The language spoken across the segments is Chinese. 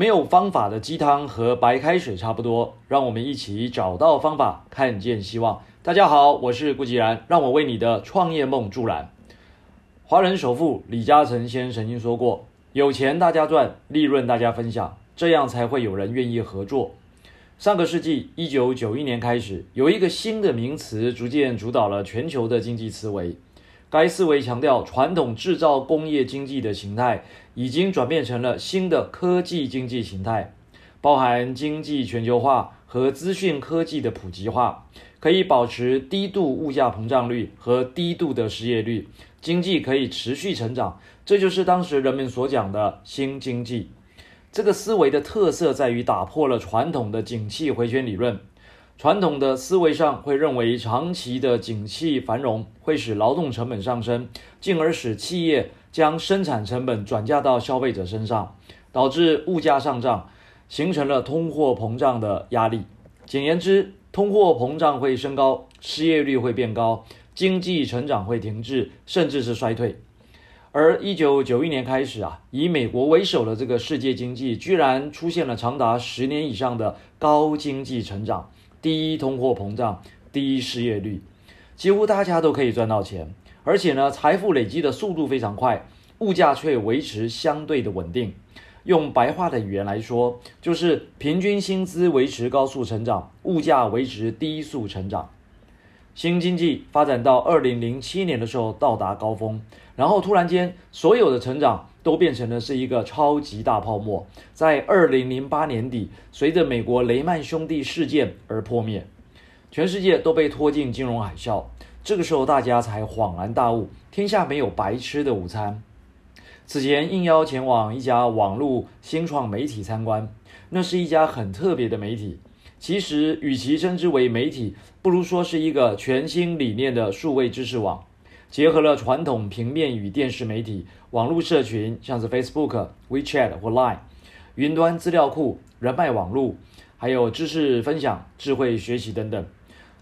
没有方法的鸡汤和白开水差不多，让我们一起找到方法，看见希望。大家好，我是顾吉然，让我为你的创业梦助燃。华人首富李嘉诚先生曾经说过：“有钱大家赚，利润大家分享，这样才会有人愿意合作。”上个世纪一九九一年开始，有一个新的名词逐渐主导了全球的经济思维。该思维强调，传统制造工业经济的形态已经转变成了新的科技经济形态，包含经济全球化和资讯科技的普及化，可以保持低度物价膨胀率和低度的失业率，经济可以持续成长，这就是当时人们所讲的新经济。这个思维的特色在于打破了传统的景气回旋理论。传统的思维上会认为，长期的景气繁荣会使劳动成本上升，进而使企业将生产成本转嫁到消费者身上，导致物价上涨，形成了通货膨胀的压力。简言之，通货膨胀会升高，失业率会变高，经济成长会停滞，甚至是衰退。而一九九一年开始啊，以美国为首的这个世界经济居然出现了长达十年以上的高经济成长。低通货膨胀，低失业率，几乎大家都可以赚到钱，而且呢，财富累积的速度非常快，物价却维持相对的稳定。用白话的语言来说，就是平均薪资维持高速成长，物价维持低速成长。新经济发展到二零零七年的时候到达高峰，然后突然间所有的成长。都变成了是一个超级大泡沫，在二零零八年底，随着美国雷曼兄弟事件而破灭，全世界都被拖进金融海啸。这个时候，大家才恍然大悟：天下没有白吃的午餐。此前应邀前往一家网络新创媒体参观，那是一家很特别的媒体。其实，与其称之为媒体，不如说是一个全新理念的数位知识网。结合了传统平面与电视媒体、网络社群，像是 Facebook、WeChat 或 Line、云端资料库、人脉网络，还有知识分享、智慧学习等等。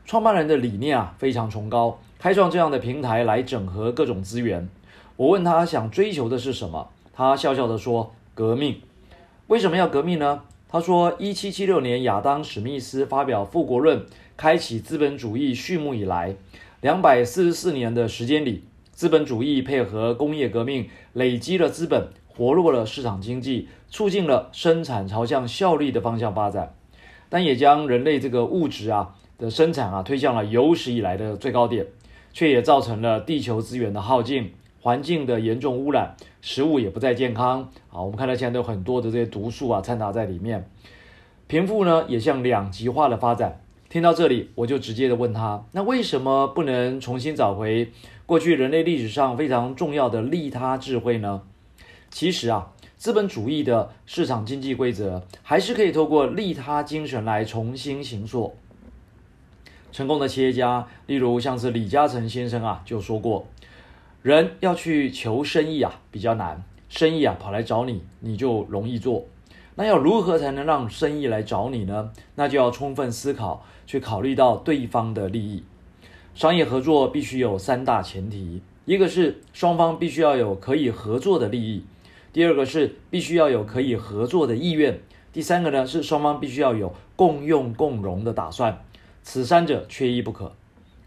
创办人的理念啊非常崇高，开创这样的平台来整合各种资源。我问他想追求的是什么，他笑笑地说：“革命。”为什么要革命呢？他说：“一七七六年亚当·史密斯发表《富国论》，开启资本主义序幕以来。”两百四十四年的时间里，资本主义配合工业革命，累积了资本，活络了市场经济，促进了生产朝向效率的方向发展，但也将人类这个物质啊的生产啊推向了有史以来的最高点，却也造成了地球资源的耗尽，环境的严重污染，食物也不再健康啊。我们看到现在都有很多的这些毒素啊掺杂在里面，贫富呢也向两极化的发展。听到这里，我就直接的问他：那为什么不能重新找回过去人类历史上非常重要的利他智慧呢？其实啊，资本主义的市场经济规则还是可以透过利他精神来重新形塑。成功的企业家，例如像是李嘉诚先生啊，就说过：人要去求生意啊，比较难；生意啊跑来找你，你就容易做。那要如何才能让生意来找你呢？那就要充分思考，去考虑到对方的利益。商业合作必须有三大前提：一个是双方必须要有可以合作的利益；第二个是必须要有可以合作的意愿；第三个呢是双方必须要有共用共荣的打算。此三者缺一不可。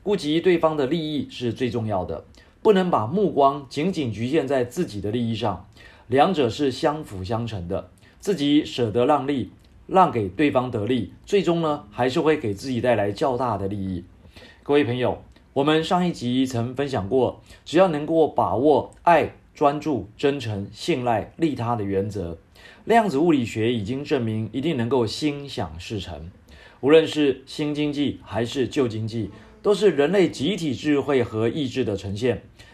顾及对方的利益是最重要的，不能把目光仅仅局限在自己的利益上，两者是相辅相成的。自己舍得让利，让给对方得利，最终呢，还是会给自己带来较大的利益。各位朋友，我们上一集曾分享过，只要能够把握爱、专注、真诚、信赖、利他的原则，量子物理学已经证明一定能够心想事成。无论是新经济还是旧经济，都是人类集体智慧和意志的呈现。